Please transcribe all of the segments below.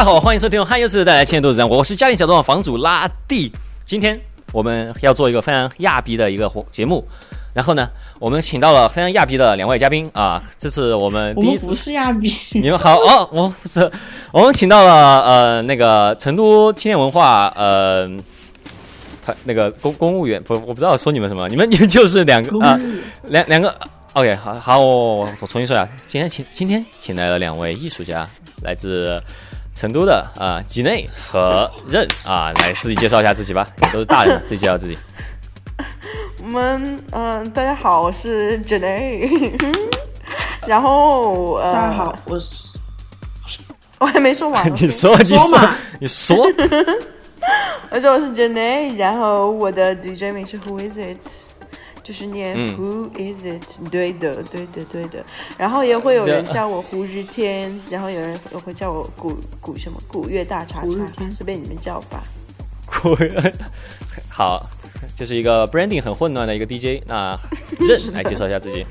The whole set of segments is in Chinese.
大家好，欢迎收听汉优斯带来《千度之战》，我是家庭小众房主拉蒂。今天我们要做一个非常亚逼的一个活节目，然后呢，我们请到了非常亚逼的两位嘉宾啊，这是我们第一次我们不，是亚逼，你们好哦，我不是，我们请到了呃那个成都青年文化呃。他那个公公务员不，我不知道说你们什么，你们你们就是两个啊，两两个，OK，好好，我我我重新说一下，今天请今天请来了两位艺术家，来自成都的啊吉内和任啊，来自己介绍一下自己吧，都是大人了，自己介绍自己。我们嗯、大家好，我是 Janae，然后呃，大家好，，我是。我还没说完 你说，你说你说，我说我是 Janae，然后我的 DJ 名是 Who Is It，就是念嗯 Who Is It，、对的，对的，对的。然后也会有人叫我胡日天，然后有人也会叫我古古什么古月大叉胡日天，叉随便你们叫吧。酷，好，这是一个 branding 很混乱的一个 DJ，那任 来介绍一下自己。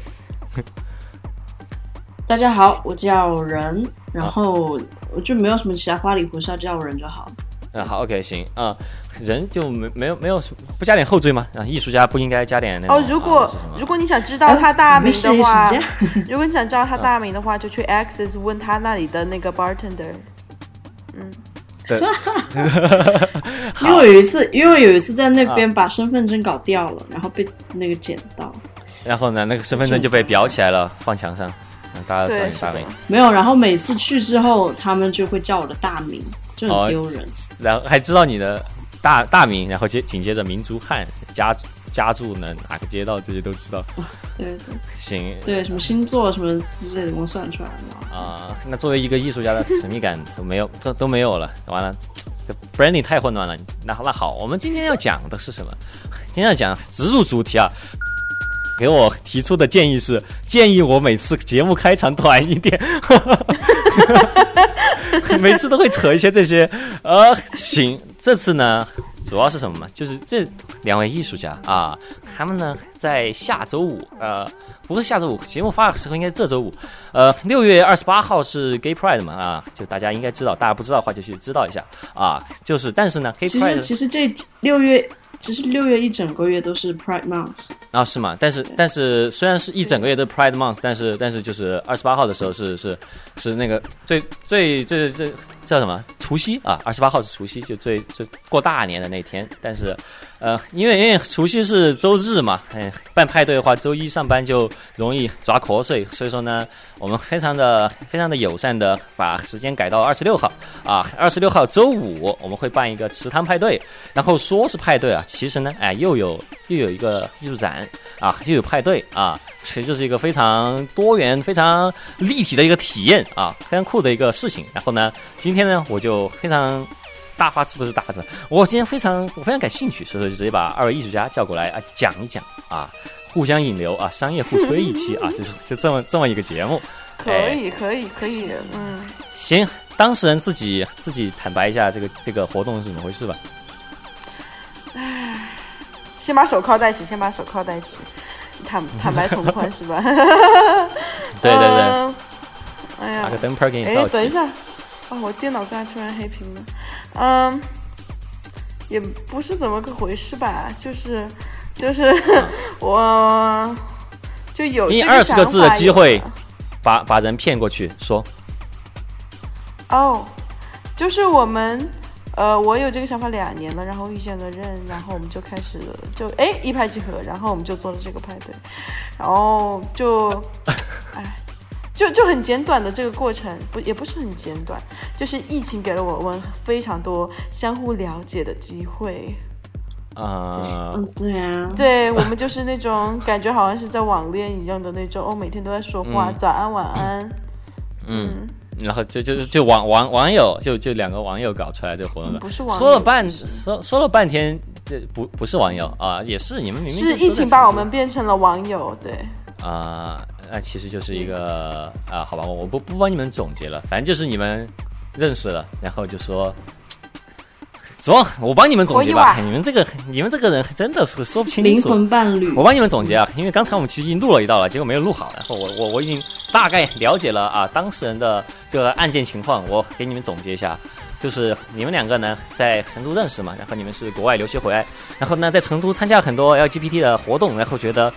大家好，我叫任，然后我就没有什么其他花里胡哨，叫我任就好。嗯，好，OK，行啊、人就没没有没有什么不加点后缀吗？啊，艺术家不应该加点那种哦，如果、如果你想知道他大名的话如果你想知道他大名的话，就去 Access 问他那里的那个 bartender。嗯 对，因为我有一次，因为有一次在那边把身份证搞掉了，然后被那个捡到，然后呢，那个身份证就被裱起来了，放墙上，大家都知道，你大名。没有。然后每次去之后，他们就会叫我的大名，就哦很丢人。然后还知道你的大大名，然后接紧接着民族汉家家住呢哪个街道这些都知道。对对行对，什么星座什么之类的，我算出来了。啊、那作为一个艺术家的神秘感都没有，都都没有了。完了，这 branding 太混乱了。那那好，我们今天要讲的是什么？今天要讲直入主题啊。给我提出的建议是，建议我每次节目开场短一点，每次都会扯一些这些。呃，行，这次呢，主要是什么嘛？就是这两位艺术家啊，他们呢在下周五，呃，不是下周五，节目发的时候应该是这周五，呃，六月二十八号是 Gay Pride 嘛啊，就大家应该知道，大家不知道的话就去知道一下啊。就是，但是呢，Gay 其实 Pride 其实这六月，其实六月一整个月都是 Pride Month。啊，是吗？但是但是虽然是一整个月都 Pride Month，但是但是就是二十八号的时候是是是那个最最最最叫什么除夕啊？二十八号是除夕，就最最过大年的那天。但是呃，因为因为除夕是周日嘛，哎，办派对的话，周一上班就容易抓瞌睡，所以说呢，我们非常的非常的友善的把时间改到二十六号啊，二十六号周五我们会办一个池塘派对，然后说是派对啊，其实呢，哎，又有又有一个艺术展啊，又有派对啊，其实就是一个非常多元、非常立体的一个体验啊，非常酷的一个事情。然后呢，今天呢，我就非常大发是不是大发慈悲，我今天非常我非常感兴趣，所以说就直接把二位艺术家叫过来啊，讲一讲啊，互相引流啊，商业互吹一期啊，就是就这么这么一个节目。可哎以，可以，可以，嗯，行，当事人自己自己坦白一下这个这个活动是怎么回事吧。先把手铐戴起，先把手铐戴起，坦 坦白从宽是吧？对对对，嗯哎呀拿个，灯泡给你哎照，起。等一下，啊，我电脑刚才突然黑屏了，嗯，也不是怎么个回事吧，就是就是 我就有给你这个20个字的机会把把人骗过去，说。哦，就是我们，呃，我有这个想法两年了，然后遇见了任，然后我们就开始就哎一拍即合，然后我们就做了这个派对，然后就，哎，就就很简短的这个过程，不也不是很简短，就是疫情给了我们非常多相互了解的机会，呃，嗯，对啊，对我们就是那种感觉好像是在网恋一样的那种，哦，每天都在说话，嗯早安晚安，嗯，然后就就就网网网友就就两个网友搞出来这个活动的，不是网友说了半说说了半天，这不不是网友啊，也是你们明明是疫情把我们变成了网友，对。啊，那其实就是一个啊，好吧，我我不不帮你们总结了，反正就是你们认识了，然后就说。走，我帮你们总结吧。你们这个，你们这个人真的是说不清楚。灵魂伴侣我。帮你们总结啊，因为刚才我们其实已经录了一道了，结果没有录好，然后我我我已经大概了解了啊当事人的这个案件情况，我给你们总结一下，就是你们两个呢在成都认识嘛，然后你们是国外留学回来，然后呢在成都参加很多 LGBT 的活动，然后觉得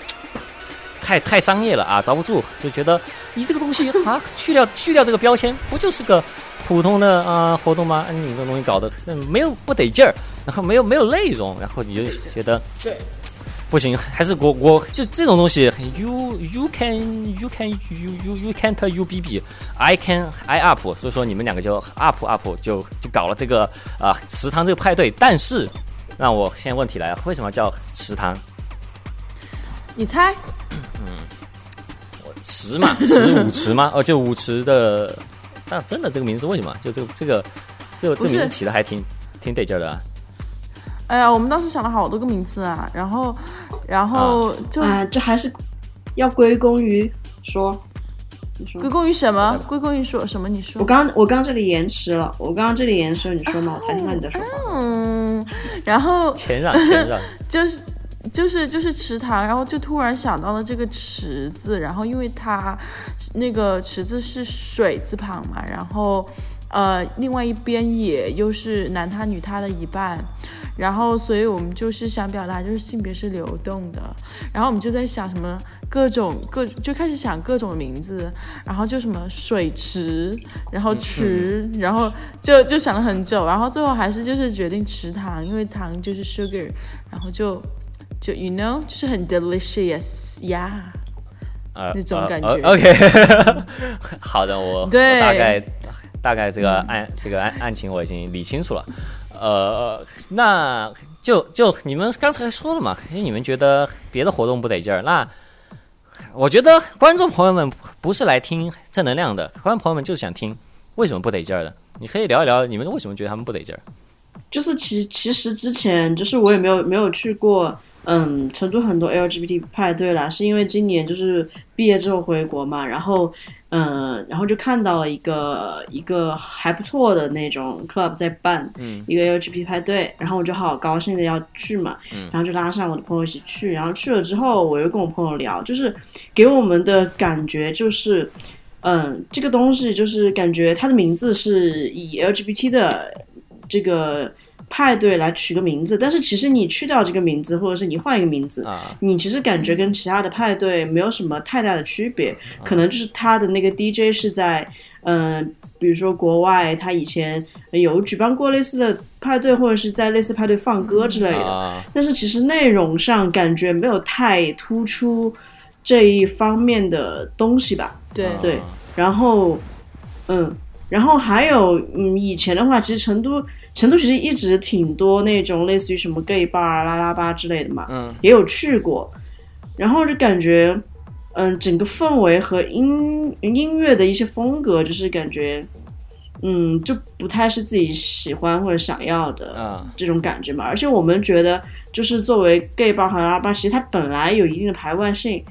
太太商业了啊，遭不住，就觉得你这个东西啊去掉去掉这个标签，不就是个普通的啊活动吗？你这东西搞得没有不得劲儿，然后没有没有内容，然后你就觉得对。不行，还是我我就这种东西，you you can you can you you you can't you b b I can I up，所以说你们两个就 up up 就就搞了这个啊池塘这个派对。但是，让我现在问题来了，为什么叫池塘？你猜？嗯，池嘛，池舞池吗？哦，就舞池的。那真的这个名字为什么？就这个这个这个这名字起的还挺挺得劲的啊。哎呀，我们当时想了好多个名字啊，然后，然后就啊，这还是要归功于说，你说归功于什么？归功于说什么？你说我刚我刚这里延迟了，我刚刚这里延迟了，你说嘛？我才听到你在说话。嗯，然后谦让谦让，就是就是就是池塘，然后就突然想到了这个池子，然后因为它那个池子是水字旁嘛，然后呃，另外一边也又是男他女他的一半。然后，所以我们就是想表达，就是性别是流动的。然后我们就在想什么各种各，就开始想各种名字。然后就什么水池，然后池，然后就就想了很久。然后最后还是就是决定池塘，因为糖就是 sugar。然后就就 you know，就是很 delicious 呀，那种感觉。OK，好的，我对大概大概这个案这个案案情我已经理清楚了。呃，那就就你们刚才说了嘛，因为你们觉得别的活动不得劲儿，那我觉得观众朋友们不是来听正能量的，观众朋友们就是想听为什么不得劲儿的。你可以聊一聊你们为什么觉得他们不得劲儿。就是其其实之前就是我也没有没有去过，嗯，成都很多 LGBT 派对啦，是因为今年就是毕业之后回国嘛，然后。嗯，然后就看到了一个一个还不错的那种 club 在办，嗯，一个 LGBT 派对，然后我就好高兴的要去嘛，嗯，然后就拉上我的朋友一起去，然后去了之后，我又跟我朋友聊，就是给我们的感觉就是，嗯，这个东西就是感觉它的名字是以 LGBT 的这个。派对来取个名字，但是其实你去掉这个名字，或者是你换一个名字，你其实感觉跟其他的派对没有什么太大的区别，可能就是他的那个 DJ 是在，嗯，比如说国外，他以前有举办过类似的派对，或者是在类似派对放歌之类的，但是其实内容上感觉没有太突出这一方面的东西吧？对对，然后，嗯，然后还有，嗯，以前的话，其实成都。成都其实一直挺多那种类似于什么 gay bar 啊、拉拉吧之类的嘛，嗯，也有去过，然后就感觉，嗯，整个氛围和音音乐的一些风格，就是感觉，嗯，就不太是自己喜欢或者想要的这种感觉嘛。而且我们觉得，就是作为 gay bar 和拉拉吧，其实它本来有一定的排外性，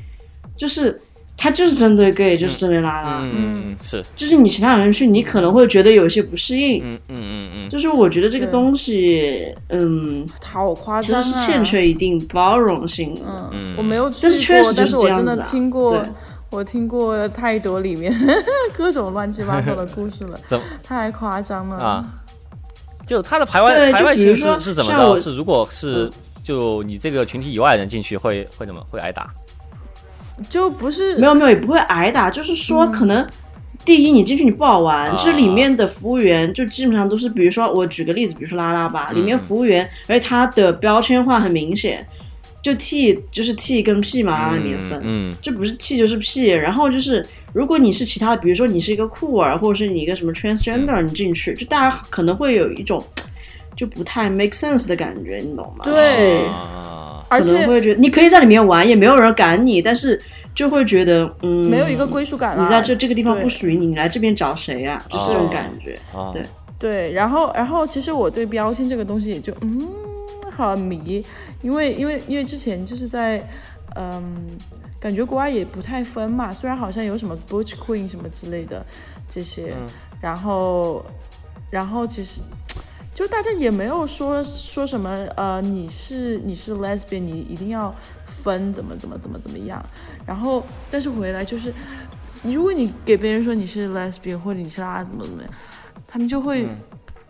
就是。他就是针对 gay，就是针对拉拉，嗯，是，就是你其他人去，你可能会觉得有些不适应，嗯嗯嗯嗯，就是我觉得这个东西，嗯，好夸张啊，其实是欠缺一定包容性，嗯嗯，我没有，但是确实就是这样子，听过，我听过太多里面 各种乱七八糟的故事了，怎太夸张了。啊？就他的排外排外形式是怎么着？是如果是就你这个群体以外的人进去会会怎么？会挨打？就不是没有没有也不会挨打，就是说可能第一你进去你不好玩，这里面的服务员就基本上都是，比如说我举个例子，比如说拉拉吧，里面服务员，而且他的标签化很明显，就 T 就是 T 跟 P 嘛，拉里面分，嗯，这不是 T 就是 P，然后就是如果你是其他的，比如说你是一个酷儿，或者是你一个什么 transgender，你进去，就大家可能会有一种就不太 make sense 的感觉，你懂吗？对。可能会觉得你可以在里面玩，也没有人赶你，但是就会觉得嗯，没有一个归属感。你在这这个地方不属于你，你来这边找谁呀？就是这种感觉。对对，然后然后其实我对标签这个东西也就嗯好迷，因为因为因为之前就是在嗯感觉国外也不太分嘛，虽然好像有什么 Butch Queen 什么之类的这些，然后然后其实。就大家也没有说说什么，呃，你是你是 lesbian，你一定要分怎么怎么怎么怎么样。然后，但是回来就是，你如果你给别人说你是 lesbian 或者你是拉怎么怎么样，他们就会、嗯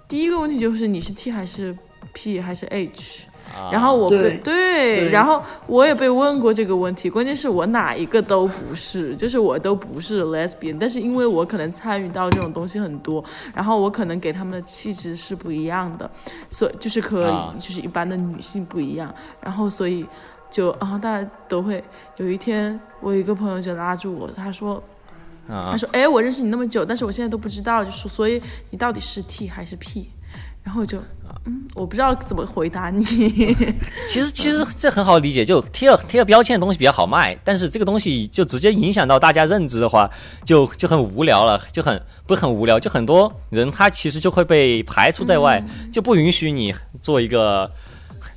第一个问题就是你是 T 还是 P 还是 H。啊。然后我被对对对。然后我也被问过这个问题，关键是我哪一个都不是，就是我都不是 lesbian，但是因为我可能参与到这种东西很多，然后我可能给他们的气质是不一样的，所以就是和啊。就是一般的女性不一样，然后所以就啊大家都会有一天我一个朋友就拉住我，他说啊。他说哎我认识你那么久，但是我现在都不知道，就是所以你到底是 T 还是 P？然后我就嗯我不知道怎么回答你。其实其实这很好理解，就贴了贴了标签的东西比较好卖，但是这个东西就直接影响到大家认知的话，就就很无聊了，就很不是很无聊，就很多人他其实就会被排除在外，就不允许你做一个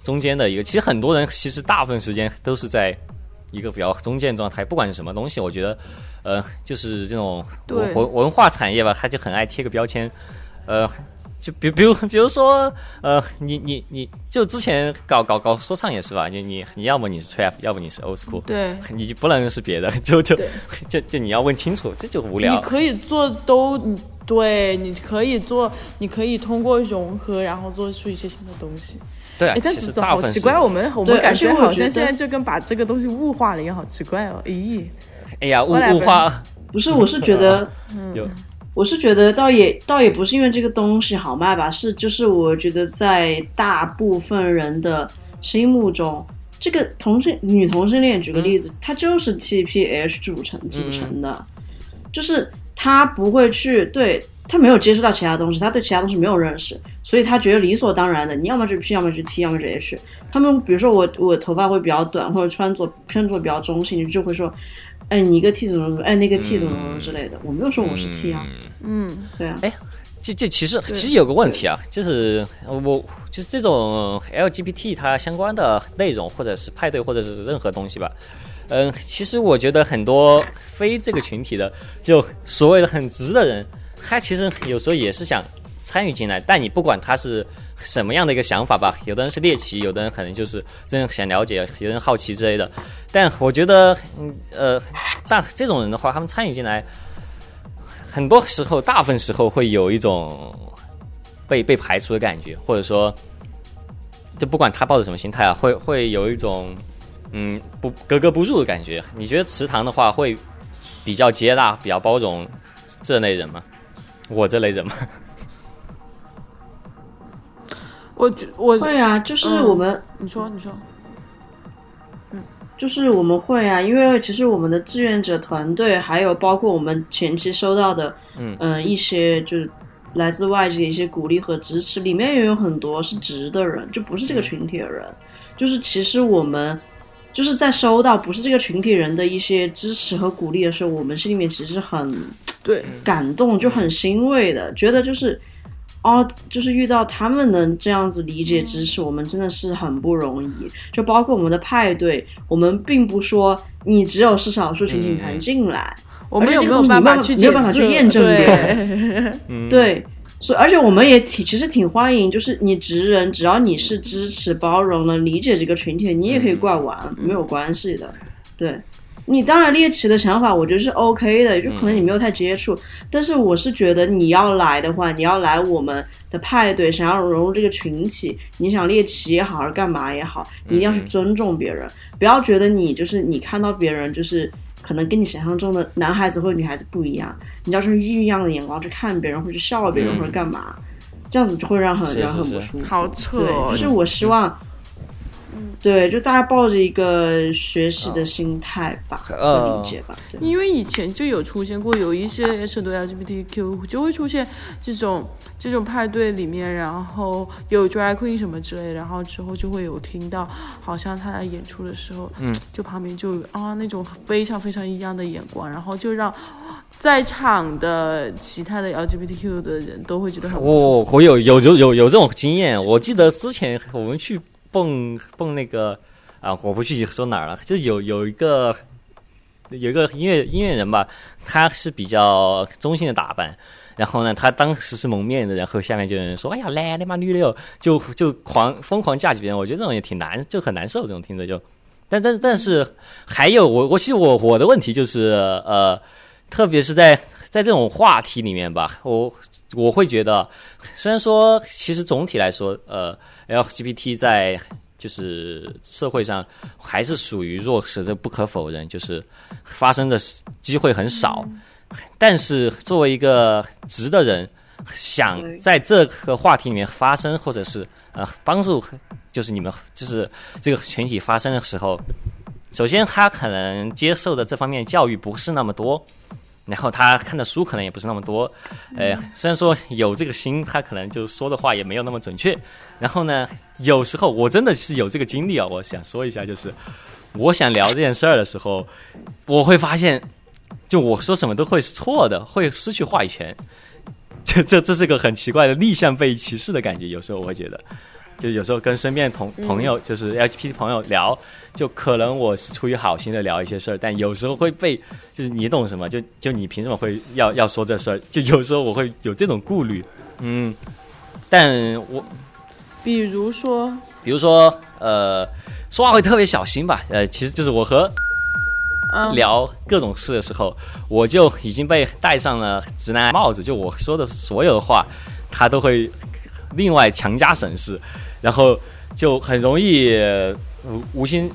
中间的一个。其实很多人其实大部分时间都是在一个比较中间状态，不管是什么东西，我觉得呃就是这种文文文化产业吧，他就很爱贴个标签，呃。就比比如 比如说，呃，你你你就之前搞搞搞说唱也是吧？你你你要么你是 trap，要么你是 old school，对，你就不能是别的，就就 就就你要问清楚，这就无聊你。可以做都，对，你可以做，你可以通过融合，然后做出一些新的东西。对啊哎，，但其实是大部分好奇怪，我们我们感觉觉好像现在就跟把这个东西物化了一样，好奇怪哦。咦，哎呀，物物化不是，我是觉得，有我是觉得倒也倒也不是因为这个东西好卖吧，是就是我觉得在大部分人的心目中，这个同性女同性恋，举个例子，它就是 TPH 组成组成的，就是他不会去对他没有接触到其他东西，他对其他东西没有认识，所以他觉得理所当然的，你要么就是 P，要么就 T，要么就 H。他们比如说我我头发会比较短，或者穿着穿着比较中性，就会说，哎，你一个 T 怎么怎么，哎，那个 T 怎么怎么之类的。我没有说我是 T 啊，嗯，对啊，哎这这其实其实有个问题啊，就是呃我就是这种 LGBT 它相关的内容，或者是派对，或者是任何东西吧。嗯，其实我觉得很多非这个群体的，就所谓的很直的人，他其实有时候也是想参与进来，但你不管他是什么样的一个想法吧，有的人是猎奇，有的人可能就是真的想了解，有人好奇之类的。但我觉得，嗯呃，但这种人的话，他们参与进来，很多时候，大部分时候会有一种被被排除的感觉，或者说，就不管他抱着什么心态啊，会会有一种嗯不格格不入的感觉。你觉得祠堂的话会比较接纳、比较包容这类人吗？我这类人吗？我觉我会啊，就是嗯我们、你说你说，嗯。就是我们会啊，因为其实我们的志愿者团队，还有包括我们前期收到的，嗯。呃一些就是来自外界的一些鼓励和支持，里面也有很多是直的人，就不是这个群体的人。就是其实我们就是在收到不是这个群体人的一些支持和鼓励的时候，我们心里面其实很对，感动，就很欣慰的，觉得就是。哦，就是遇到他们能这样子理解支持我们，真的是很不容易。就包括我们的派对，我们并不说你只有是少数群体才能进来，我们有没有办法去没有办法去验证对，嗯，对，所以而且我们也挺其实挺欢迎，就是你直人，只要你是支持、包容能、理解这个群体，你也可以过来玩，没有关系的。对你当然猎奇的想法，我觉得是 OK 的，就可能你没有太接触，但是我是觉得你要来的话，你要来我们的派对，想要融入这个群体，你想猎奇也好，还是干嘛也好，你一定要去尊重别人，不要觉得你就是你看到别人就是。可能跟你想象中的男孩子或者女孩子不一样，你要用异样的眼光去看别人，或者笑别人，嗯。或者干嘛，这样子就会让很是让很是是。不舒服。好扯就是我希望，对，就大家抱着一个学习的心态吧，理解吧。对。因为以前就有出现过，有一些 H 对 LGBTQ 就会出现这种这种派对里面，然后有 drag queen 什么之类，然后之后就会有听到，好像他在演出的时候，嗯，就旁边就有啊那种非常非常异样的眼光，然后就让在场的其他的 LGBTQ 的人都会觉得很哦我我有有有有有这种经验，我记得之前我们去蹦蹦那个啊，我不具体说哪儿了，就有有一个有一个音乐音乐人吧，他是比较中性的打扮。然后呢，他当时是蒙面的，然后下面就有人说：“哎呀，来你妈绿六！”就就狂疯狂架起别人，我觉得这种也挺难，就很难受，这种听着就。但但但是还有我我其实我我的问题就是呃，特别是在在这种话题里面吧，我我会觉得，虽然说其实总体来说，呃，LGBT 在就是社会上还是属于弱势，这不可否认，就是发生的机会很少。但是作为一个直的人，想在这个话题里面发声，或者是呃帮助，就是你们就是这个群体发声的时候，首先他可能接受的这方面教育不是那么多，然后他看的书可能也不是那么多，呃，虽然说有这个心，他可能就说的话也没有那么准确。然后呢，有时候我真的是有这个经历啊，我想说一下，就是我想聊这件事儿的时候，我会发现，就我说什么都会是错的，会失去话语权。这这这是个很奇怪的逆向被歧视的感觉，有时候我会觉得，就有时候跟身边同朋友，就是 LGBT 朋友聊，就可能我是出于好心的聊一些事儿，但有时候会被，就是你懂什么？就就你凭什么会要要说这事儿？就有时候我会有这种顾虑，嗯，但我比如说，比如说呃，说话会特别小心吧，呃，其实就是我和嗯，聊各种事的时候，我就已经被戴上了直男帽子，就我说的所有的话，他都会另外强加审视，然后就很容易无心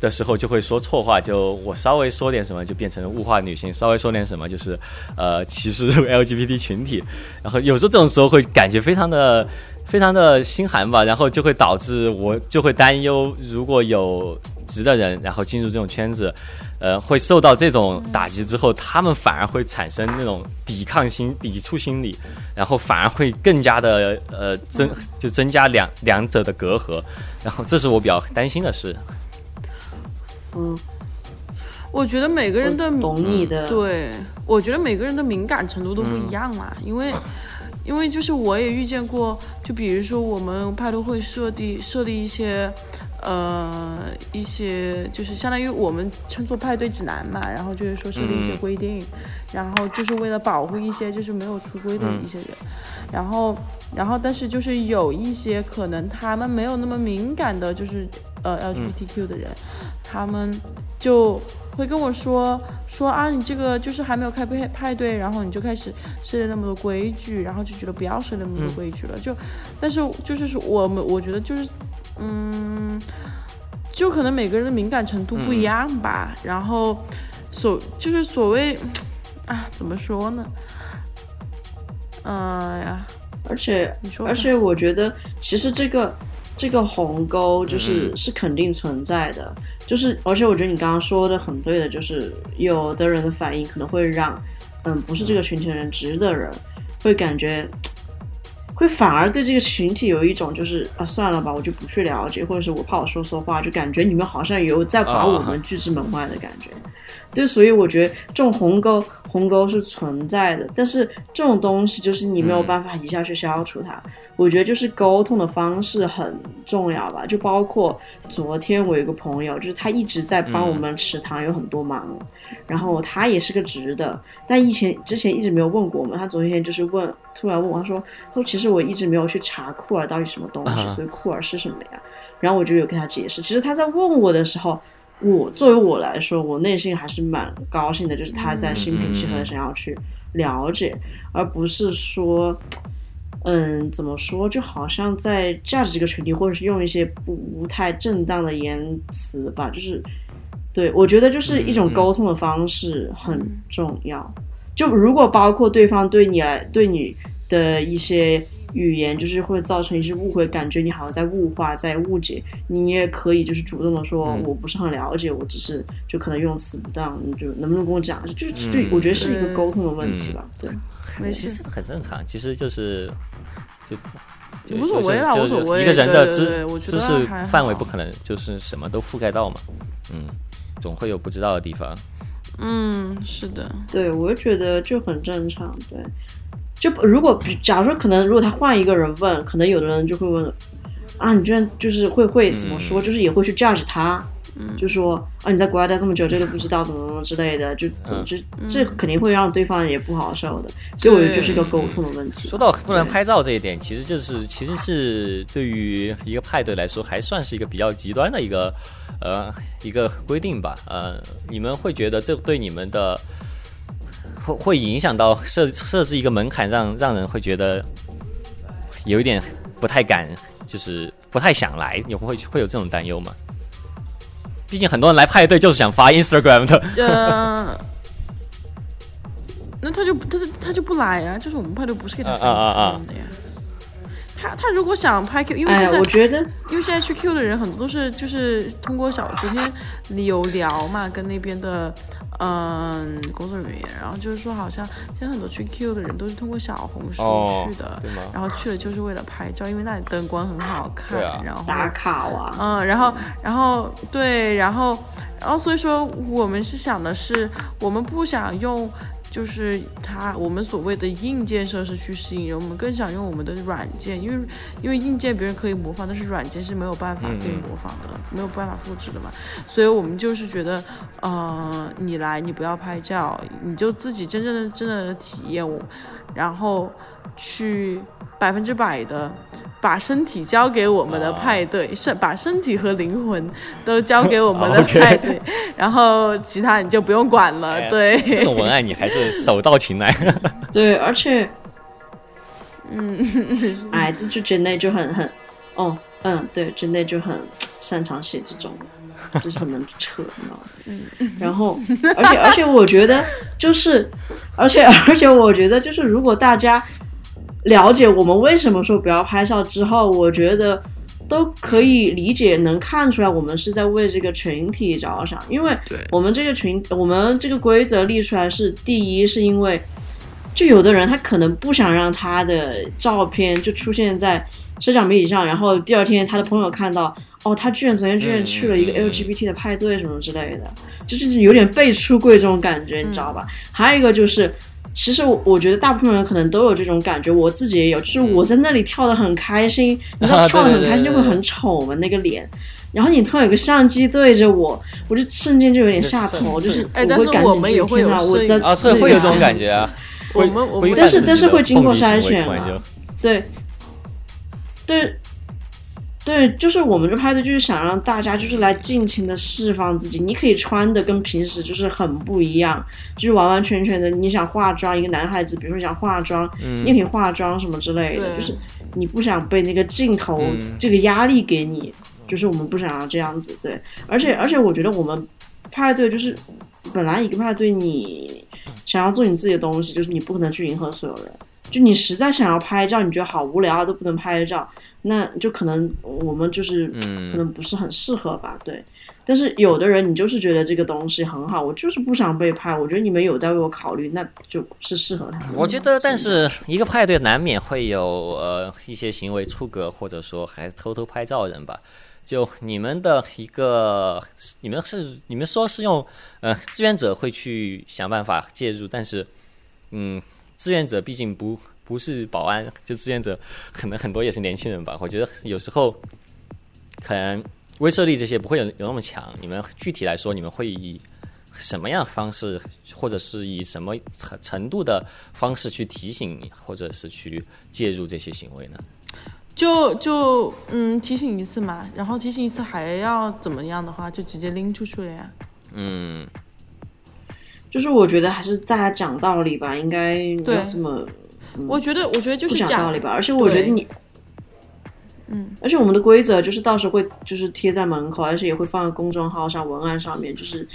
的时候就会说错话，就我稍微说点什么就变成物化女性，稍微说点什么就是呃歧视 LGBT 群体，然后有时候这种时候会感觉非常的。非常的心寒吧，然后就会导致我就会担忧，如果有直的人，然后进入这种圈子，呃，会受到这种打击之后，他们反而会产生那种抵抗心、抵触心理，然后反而会更加的呃增就增加两两者的隔阂，然后这是我比较担心的事。嗯，我觉得每个人的懂你的，对，我觉得每个人的敏感程度都不一样嘛，因为。因为就是我也遇见过，就比如说我们派对会设立设立一些，呃，一些就是相当于我们称作派对指南嘛，然后就是说设立一些规定，然后就是为了保护一些就是没有出柜的一些人，然后然后但是就是有一些可能他们没有那么敏感的，就是呃 LGBTQ 的人，他们就会跟我说。说啊，你这个就是还没有开派派对，然后你就开始设立那么多规矩，然后就觉得不要设那么多规矩了。就，但是就是说我们我觉得就是，嗯，就可能每个人的敏感程度不一样吧。然后所就是所谓啊，怎么说呢？哎呀，而且你说，而且我觉得其实这个这个鸿沟就是是肯定存在的。就是，而且我觉得你刚刚说的很对的，就是有的人的反应可能会让，嗯，不是这个群体的人直的人，会感觉，会反而对这个群体有一种就是啊，算了吧，我就不去了解，或者是我怕我说错话，就感觉你们好像有在把我们拒之门外的感觉。对，所以我觉得这种鸿沟，鸿沟是存在的，但是这种东西就是你没有办法一下去消除它。我觉得就是沟通的方式很重要吧，就包括昨天我有一个朋友，就是他一直在帮我们池塘有很多忙，然后他也是个直的，但以前之前一直没有问过我们，他昨天就是问，突然问我，他说，他说其实我一直没有去查库尔到底什么东西，所以库尔是什么呀？然后我就有跟他解释，其实他在问我的时候，我作为我来说，我内心还是蛮高兴的，就是他在心平气和的想要去了解，而不是说。嗯，怎么说？就好像在价值这个群体，或者是用一些不太正当的言辞吧，就是，对我觉得就是一种沟通的方式很重要。就如果包括对方对你来对你的一些语言，就是会造成一些误会，感觉你好像在物化、在误解，你也可以就是主动的说，我不是很了解，我只是就可能用词不当，你就能不能跟我讲？就就，我觉得是一个沟通的问题吧，对。其实很正常，其实就是就无所谓啦，无所谓。一个人的知知识范围不可能就是什么都覆盖到嘛，嗯，总会有不知道的地方。嗯，是的，对，我就觉得就很正常。对，就如果假如说可能，如果他换一个人问，可能有的人就会问啊，你居然就是会会怎么说，就是也会去 judge 他。就说啊，你在国外待这么久，这个不知道怎么怎么之类的，就总之这肯定会让对方也不好受的，所以我觉得就是一个沟通的问题。说到不能拍照这一点，其实就是其实是对于一个派对来说，还算是一个比较极端的一个呃一个规定吧。呃，你们会觉得这对你们的会会影响到设设置一个门槛，让让人会觉得有一点不太敢，就是不太想来，你会会有这种担忧吗？毕竟很多人来派对就是想发 Instagram 的，呃，那他就他就他就不来呀、就是我们派对不是给他啊啊啊啊分的呀。他他如果想拍 Q，因为哎现，在我觉得因为现在去 Q 的人很多都是就是通过小昨天有聊嘛，跟那边的嗯工作人员，然后就是说好像现在很多去 Q 的人都是通过小红书哦去的，对吗？然后去了就是为了拍照，因为那里灯光很好看，啊然后打卡哇，嗯，然后，然后对，然后，然后，所以说我们是想的是，我们不想用，就是它我们所谓的硬件设施去吸引人，我们更想用我们的软件，因为因为硬件别人可以模仿，但是软件是没有办法可以嗯嗯模仿的，没有办法复制的嘛，所以我们就是觉得，呃，你来你不要拍照，你就自己真正的真的体验我，然后去百分之百的。把身体交给我们的派对，是、把身体和灵魂都交给我们的派对，然后其他你就不用管了。哎对，这种文案你还是手到擒来。对，而且嗯，哎，这就真的就很很，哦，嗯，对，真的就很擅长写这种，就是很能扯，你知道吗？然后，而且而且我觉得就是，而且而且我觉得就是，如果大家了解我们为什么说不要拍照之后，我觉得都可以理解，能看出来我们是在为这个群体着想，因为我们这个群，我们这个规则立出来是第一，是因为就有的人他可能不想让他的照片就出现在社交媒体上，然后第二天他的朋友看到，哦，他居然昨天居然去了一个 LGBT 的派对什么之类的，就是有点被出柜这种感觉，你知道吧？还有一个就是。其实我我觉得大部分人可能都有这种感觉，我自己也有，就是我在那里跳的很开心，你知道啊跳的很开心就会很丑嘛那个脸，然后你突然有个相机对着我，我就瞬间就有点下头，是就是哎但是我会赶紧去我们也会有天哪我摄影在啊，对，会有这种感觉啊。我们我们但是但是会经过筛选嘛突然就对，对，对，就是我们这派对就是想让大家就是来尽情的释放自己，你可以穿的跟平时就是很不一样，就是完完全全的你想化妆，一个男孩子，比如说想化妆，嗯你也可以化妆什么之类的，就是你不想被那个镜头嗯这个压力给你，就是我们不想要这样子，对，而且而且我觉得我们派对就是本来一个派对你想要做你自己的东西，就是你不可能去迎合所有人。就你实在想要拍照，你觉得好无聊啊，都不能拍照，那就可能我们就是可嗯，能不是很适合吧，对。但是有的人你就是觉得这个东西很好，我就是不想被拍，我觉得你们有在为我考虑，那就是适合他们。我觉得，但是一个派对难免会有呃一些行为出格，或者说还偷偷拍照的人吧。就你们的一个，你们是你们说是用呃志愿者会去想办法介入，但是嗯，志愿者毕竟不不是保安，就志愿者可能很多也是年轻人吧。我觉得有时候可能威慑力这些不会有有那么强。你们具体来说，你们会以什么样的方式，或者是以什么程程度的方式去提醒你，或者是去介入这些行为呢？就就嗯提醒一次嘛，然后提醒一次还要怎么样的话，就直接拎出去了呀。嗯，就是我觉得还是大家讲道理吧，应该没有这么我觉得我觉得就不是讲道理吧。而且我觉得你，嗯，而且我们的规则就是到时候会就是贴在门口，而且也会放在公众号上、文案上面，就是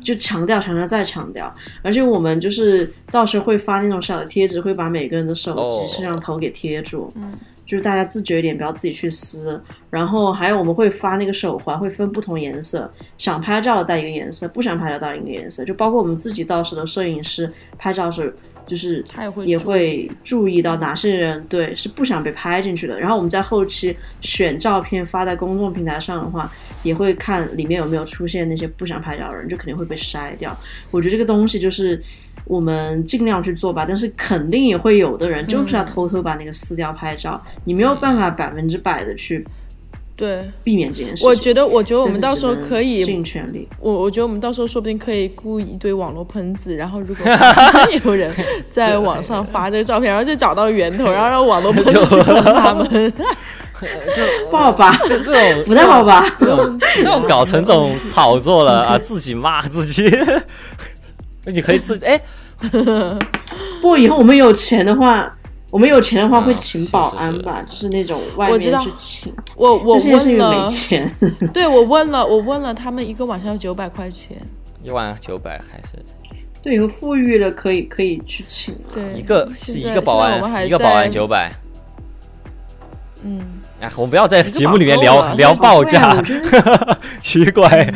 就强调、强调再强调。而且我们就是到时候会发那种小的贴纸，会把每个人的手机、哦摄像头给贴住，嗯，就是大家自觉一点，不要自己去撕。然后还有我们会发那个手环，会分不同颜色，想拍照的带一个颜色，不想拍照带一个颜色。就包括我们自己到时的摄影师拍照时，就是他也会也会注意到哪些人对是不想被拍进去的。然后我们在后期选照片发在公众平台上的话，也会看里面有没有出现那些不想拍照的人，就肯定会被筛掉。我觉得这个东西就是我们尽量去做吧，但是肯定也会有的人就是要偷偷把那个撕掉拍照，你没有办法百分之百的去对。避免这件事情。我觉得，我觉得我们到时候可以尽全力。我我觉得我们到时候说不定可以雇一堆网络喷子，然后如果 有人在网上发这个照片，然后就找到源头，然后让网络喷子去喷他们。就不好吧？这这种不太好吧？这种 这种搞成这种炒作了啊，自己骂自己，你可以自己哎，不过以后我们有钱的话，我们有钱的话会请是保是是安吧，就是那种外面去请。我我问了，钱，对我问了，我问了他们一个晚上要九百块钱，一万九百还是？对，有富裕的可以可以去请啊。对，一个是一个保安，一个保安九百。嗯，哎，我们不要在节目里面聊聊报价 奇怪。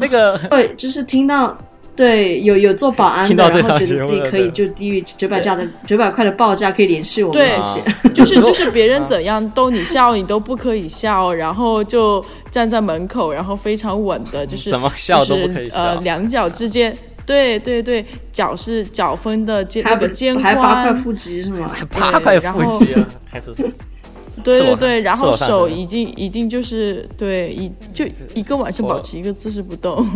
那个对，就是听到对有有做保安的，听到这然后觉得自己可以就低于九百价的九百块的报价可以联系我们，对。谢谢。就是 就是别人怎样逗你笑，你都不可以笑，然后就站在门口，然后非常稳的，就是怎么笑都就是不可以笑。呃，两脚之间，对对对，脚是脚分的肩那个肩还八块宽，腹肌是吗？八块然后腹肌啊，还是 对对对，然后手已经一定就是对一就一个晚上保持一个姿势不动，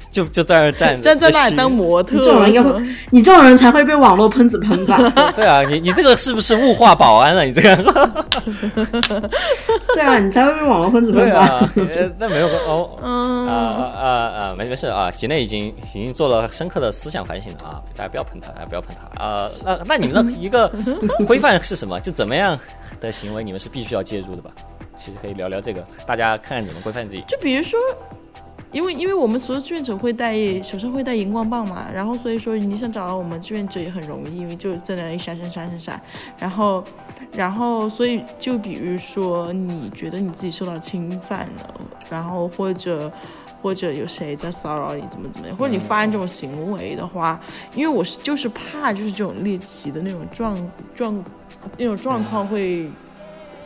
就就在那儿站着站在那里当模特，这种人应该会，你这种人才会被网络喷子喷吧？对啊，你你这个是不是物化保安了？你这个 对啊，你才会被网络喷子喷吧？对啊，呃那没有个哦。嗯，啊啊啊！没没事啊，吉内已经已经做了深刻的思想反省了啊！大家不要喷他，大家不要喷他啊！那那你们的一个规范是什么？就怎么样的行为你们是必须要介入的吧？其实可以聊聊这个，大家看看怎么规范自己。就比如说，因为因为我们所有志愿者会带手上会带荧光棒嘛，然后所以说你想找到我们志愿者也很容易，因为就在那里闪闪闪闪闪，然后然后所以就比如说你觉得你自己受到侵犯了，然后或者。或者有谁在骚扰你，怎么怎么样，或者你发现这种行为的话，因为我是就是怕就是这种猎奇的那种状状那种状况会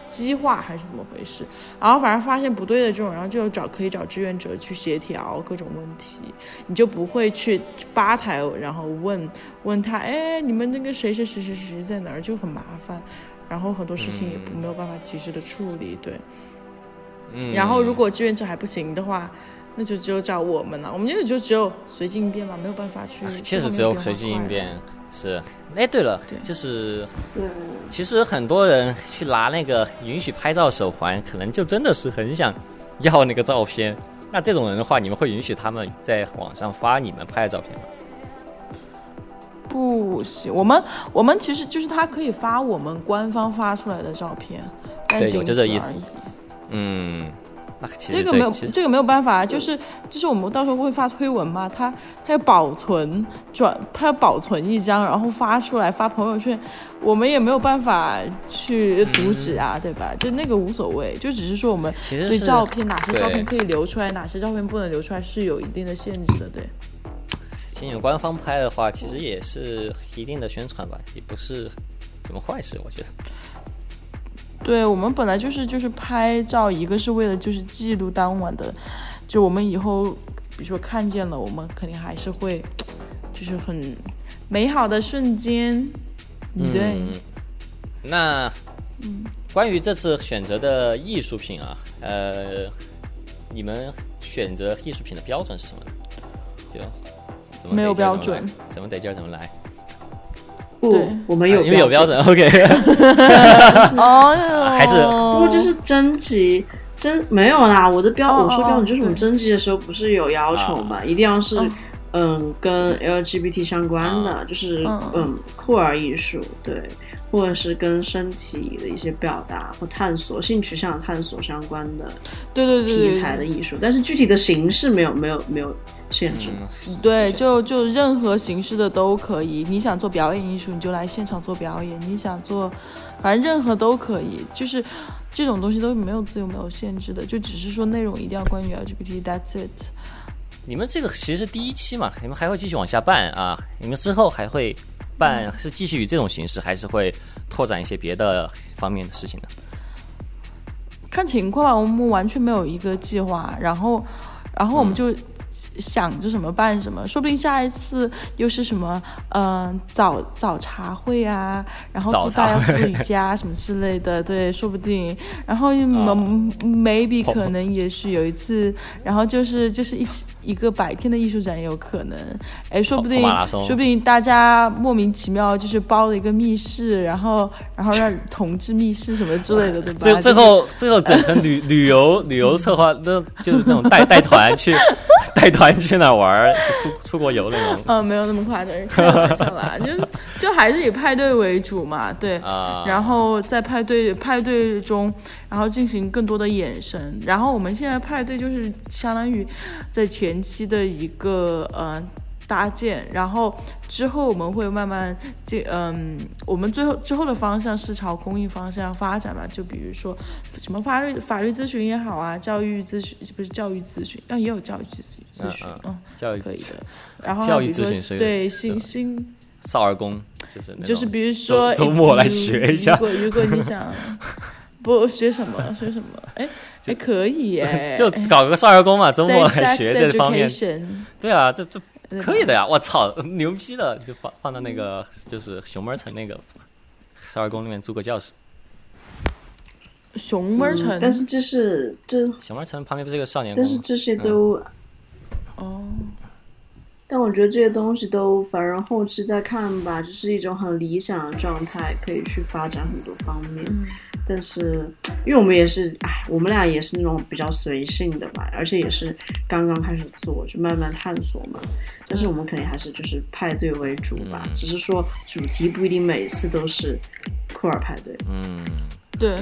激化还是怎么回事？然后反正发现不对的这种，然后就找可以找志愿者去协调各种问题，你就不会去吧台，然后问问他，哎，你们那个谁谁谁谁谁在哪儿，就很麻烦，然后很多事情也不没有办法及时的处理，对。嗯，然后如果志愿者还不行的话，那就只有找我们了，我们就就只有随机应变嘛，没有办法去。啊确实只有随机应变。是，哎，对了，对就是嗯，其实很多人去拿那个允许拍照手环，可能就真的是很想要那个照片。那这种人的话，你们会允许他们在网上发你们拍的照片吗？不行，我们我们其实就是他可以发我们官方发出来的照片，但对就这意思此而已。嗯，那其实这个没有，这个没有办法，就是就是我们到时候会发推文嘛，他他要保存转，他要保存一张，然后发出来发朋友圈，我们也没有办法去阻止啊，对吧？就那个无所谓，就只是说我们对照片哪些照片可以留出来，哪些照片不能留出来是有一定的限制的，对。其实官方拍的话，其实也是一定的宣传吧，也不是什么坏事，我觉得。对我们本来就是就是拍照，一个是为了就是记录当晚的，就我们以后比如说看见了，我们肯定还是会就是很美好的瞬间，对。嗯，那关于这次选择的艺术品啊，呃，你们选择艺术品的标准是什么呢？就没有标准，怎么得劲儿怎么来。不对，我们有因为有标准，，OK。哦哟，还是不过就是征集。征没有啦，我的标、哦我说标哦准就是我们征集的时候不是有要求嘛，一定要是嗯嗯跟 LGBT 相关的，就是嗯。嗯酷儿艺术对，或者是跟身体的一些表达或探索、性取向的探索相关的对对对对题材的艺术，但是具体的形式没有没有没有限制。嗯，对，就就任何形式的都可以。你想做表演艺术，你就来现场做表演；你想做，反正任何都可以。就是这种东西都没有自由、没有限制的，就只是说内容一定要关于 LGBT，that's it。你们这个其实是第一期嘛，你们还会继续往下办啊？你们之后还会办，是继续以这种形式，还是会拓展一些别的方面的事情呢？看情况吧，我们完全没有一个计划，然后，然后我们就想着什么办什么，说不定下一次又是什么，嗯、早早茶会啊，然后早知道要茶会做瑜伽什么之类的，对，说不定，然后嗯 maybe 哦可能也是有一次，然后就是就是一起一个白天的艺术展也有可能。哎，说不定说不定大家莫名其妙就是包了一个密室，然后然后让同志密室什么之类的，对吧？最最后最后整成旅 旅游旅游策划，那就是那种带带团去带团去哪玩儿，去出出国游那种嗯，没有那么夸张，开玩笑啦，就就还是以派对为主嘛，对。啊。然后在派对派对中，然后进行更多的眼神。然后我们现在派对就是相当于在前期的一个呃搭建，然后之后我们会慢慢进，嗯，我们最后之后的方向是朝公益方向发展嘛，就比如说什么法律法律咨询也好啊，教育咨询不是教育咨询，但也有教育咨询咨询，嗯嗯，教育可以的。然后教育比如说咨询是对是新新少儿宫就是就是比如说周周末来学一下。如果如果你想不学什么 学什么，哎还可以耶，就搞个少儿宫嘛，周末来学这方面。对啊，这这可以的呀！我操，牛逼的！就放放到那个就是熊猫城那个少儿宫里面租个教室。熊猫城，嗯但是这是这，熊猫城旁边不是有个少年宫？但是这些都，哦，但我觉得这些东西都，反正后期再看吧，就是一种很理想的状态，可以去发展很多方面。嗯但是，因为我们也是，哎，我们俩也是那种比较随性的吧，而且也是刚刚开始做，就慢慢探索嘛。但是我们肯定还是就是派对为主吧，嗯只是说主题不一定每次都是酷儿派对。嗯，对，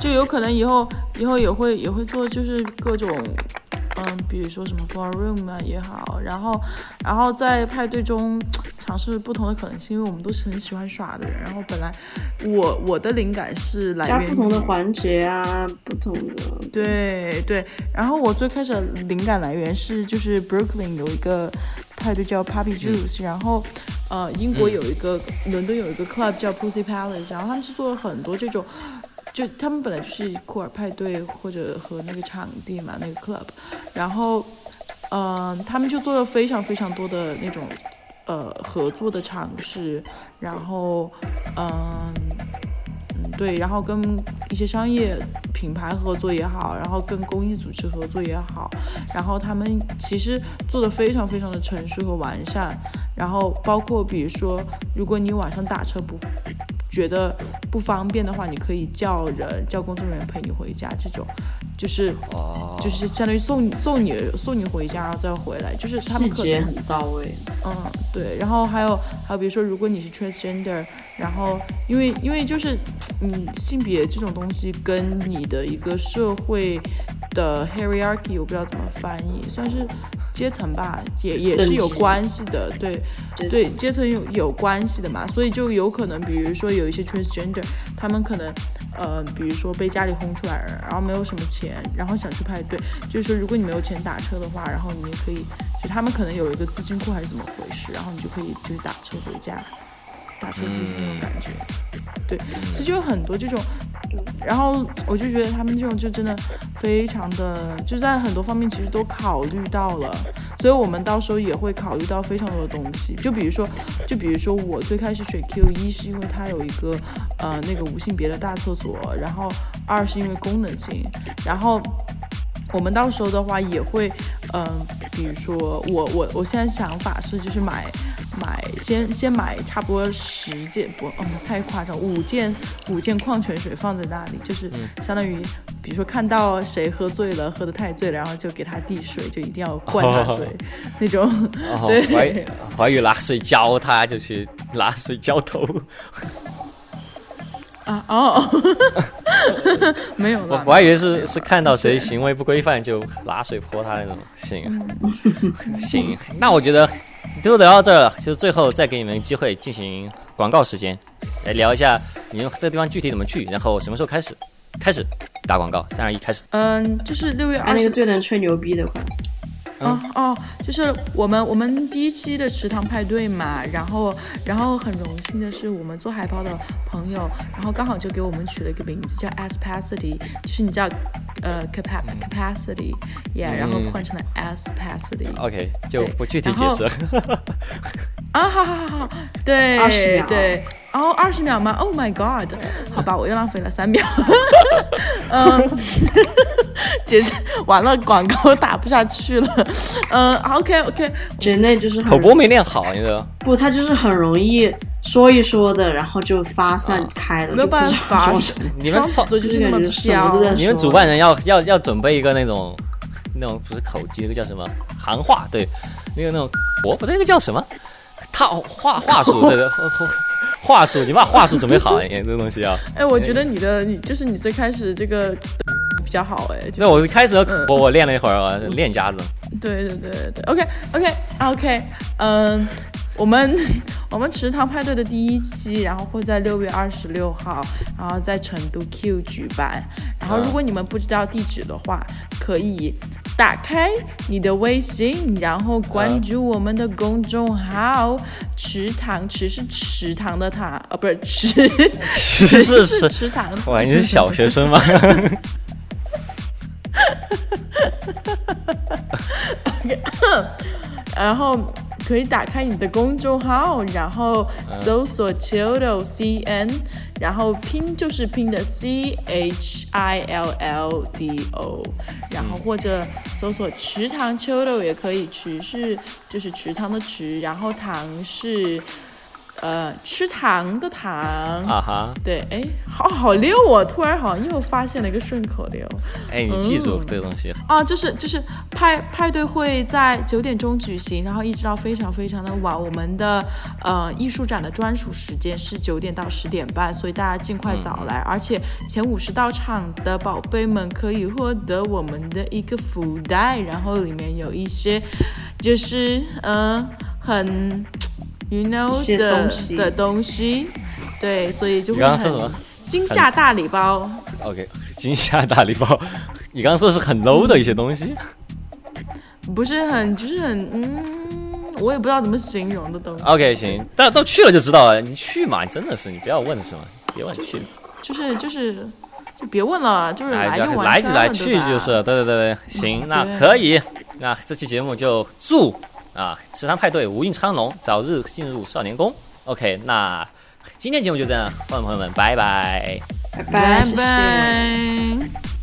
就有可能以后以后也会也会做，就是各种。嗯，比如说什么 ballroom 啊也好，然后，然后在派对中尝试不同的可能性，因为我们都是很喜欢耍的人。然后本来我我的灵感是来源于加不同的环节啊，不同的对对，然后我最开始的灵感来源是就是 Brooklyn 有一个派对叫 Puppy Juice，、然后呃英国有一个、伦敦有一个 club 叫 Pussy Palace，然后他们是做了很多这种。就他们本来就是库尔派对或者和那个场地嘛，那个 club，然后，嗯、他们就做了非常非常多的那种，呃，合作的尝试，然后，嗯、嗯，对，然后跟一些商业品牌合作也好，然后跟公益组织合作也好，然后他们其实做的非常非常的成熟和完善，然后包括比如说，如果你晚上打车不觉得不方便的话，你可以叫人叫工作人员陪你回家，这种。就是哦，就是相当于送你送你送你回家，然后再回来，就是他细们可能节很到位。嗯，对，然后还有还有，比如说，如果你是 transgender，然后因为因为就是，嗯，性别这种东西跟你的一个社会的 hierarchy，我不知道怎么翻译，算是阶层吧，也也是有关系的，对对对，阶层有有关系的嘛，所以就有可能，比如说有一些 transgender，他们可能。呃，比如说被家里轰出来了，然后没有什么钱，然后想去派对，就是说如果你没有钱打车的话，然后你也可以，就他们可能有一个资金库还是怎么回事，然后你就可以就是打车回家，打车机器那种感觉，对，所以就有很多这种，然后我就觉得他们这种就真的非常的，就在很多方面其实都考虑到了，所以我们到时候也会考虑到非常多的东西，就比如说，就比如说我最开始选 Q 一是因为它有一个呃那个无性别的大厕所，然后二是因为功能性，然后。我们到时候的话也会，嗯、比如说我我我现在想法是就是买买先先买差不多十件不嗯太夸张五件五件矿泉水放在那里，就是相当于比如说看到谁喝醉了喝的太醉了，然后就给他递水，就一定要灌他水、那种。哦，对我还以我还以为拿水浇他，就去拿水浇头。啊哦，没有了，我我还以为是是看到谁行为不规范就拿水泼他那种。行行，那我觉得都聊到这儿了，就是最后再给你们机会进行广告时间，来聊一下你们这个地方具体怎么去，然后什么时候开始开始打广告。三二一，开始。嗯，就是六月二十按那个最能吹牛逼的款，哦哦，就是我们我们第一期的池塘派对嘛，然后然后很荣幸的是，我们做海报的朋友，然后刚好就给我们取了一个名字叫 Aspacity，就是你知道，呃，capa capacity，yeah，然后换成了 Aspacity。OK，就不具体解释。了。啊，好好好好，对20秒对，哦哦，二十秒吗？Oh my god！好吧，我又浪费了三秒。嗯，解释完了，广告打不下去了。嗯，OK OK，姐内就是口播没练好，你知道？不，他就是很容易说一说的，然后就发散开了，没有办法。你们创就是那么飘。你们主办人要要要准备一个那种那种不是口技，那个叫什么行话？对，那个那种我不对，那个叫什么？套话话术，对对，话术，你把话术准备好，你 这个东西要。哎，我觉得你的你就是你最开始这个 比较好哎。那我开始嗯我我练了一会儿啊，练家子。对对对对对，OK OK OK，嗯，我们 我们池塘派对的第一期，然后会在六月二十六号，然后在成都 Q 举办。然后如果你们不知道地址的话，可以打开你的微信，然后关注我们的公众号“池塘”，池是池塘的塘，呃，不是 池，池是是是，池塘。哇，你是小学生吗？然后可以打开你的公众号，然后搜索 Childo C N，然后拼就是拼的 C H I L L D O，然后或者搜索池塘 Childo 也可以，池是就是池塘的池，然后塘是呃吃糖的糖。啊哈，对，哎，好好溜哦！突然好像又发现了一个顺口溜。哎，你记住嗯这个东西。啊，就是就是派派对会在九点钟举行，然后一直到非常非常的晚。我们的呃艺术展的专属时间是九点到十点半，所以大家尽快早来。而且前五十到场的宝贝们可以获得我们的一个福袋，然后里面有一些就是嗯、呃、很 you know 一些的东西的东西，对，所以就你会很刚刚说什么惊吓大礼包。OK，惊吓大礼包。你刚刚说是很 low 的一些东西。不是很，就是很，嗯，我也不知道怎么形容的东西，OK，行，但都去了就知道了。你去嘛，真的是你不要问是吗？别问去，就是就是，就别问了，就是来就完来去就是，对对对对，行，那可以。那这期节目就祝啊池塘派对无印昌龙早日进入少年宫。OK，那今天节目就这样，观众朋友们，拜拜。拜。拜。